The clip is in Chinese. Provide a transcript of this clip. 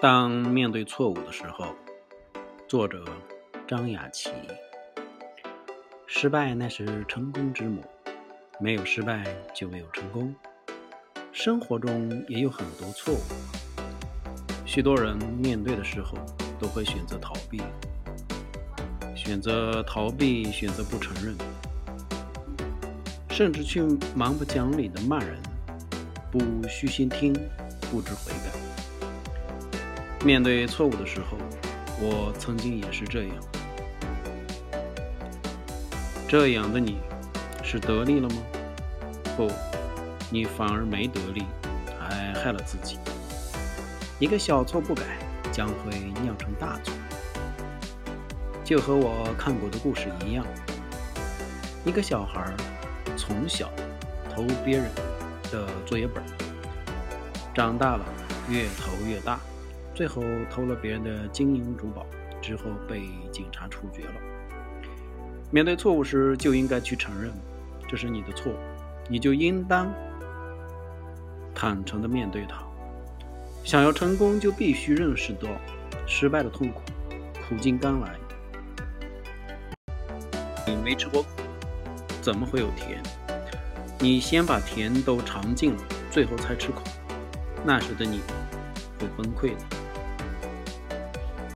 当面对错误的时候，作者张雅琪。失败乃是成功之母，没有失败就没有成功。生活中也有很多错误，许多人面对的时候都会选择逃避，选择逃避，选择不承认，甚至去蛮不讲理的骂人，不虚心听，不知悔改。面对错误的时候，我曾经也是这样。这样的你，是得利了吗？不，你反而没得利，还害了自己。一个小错不改，将会酿成大错。就和我看过的故事一样，一个小孩从小偷别人的作业本，长大了越偷越大。最后偷了别人的金银珠宝之后，被警察处决了。面对错误时，就应该去承认这是你的错，你就应当坦诚的面对它。想要成功，就必须认识到失败的痛苦，苦尽甘来。你没吃过苦，怎么会有甜？你先把甜都尝尽了，最后才吃苦，那时的你会崩溃的。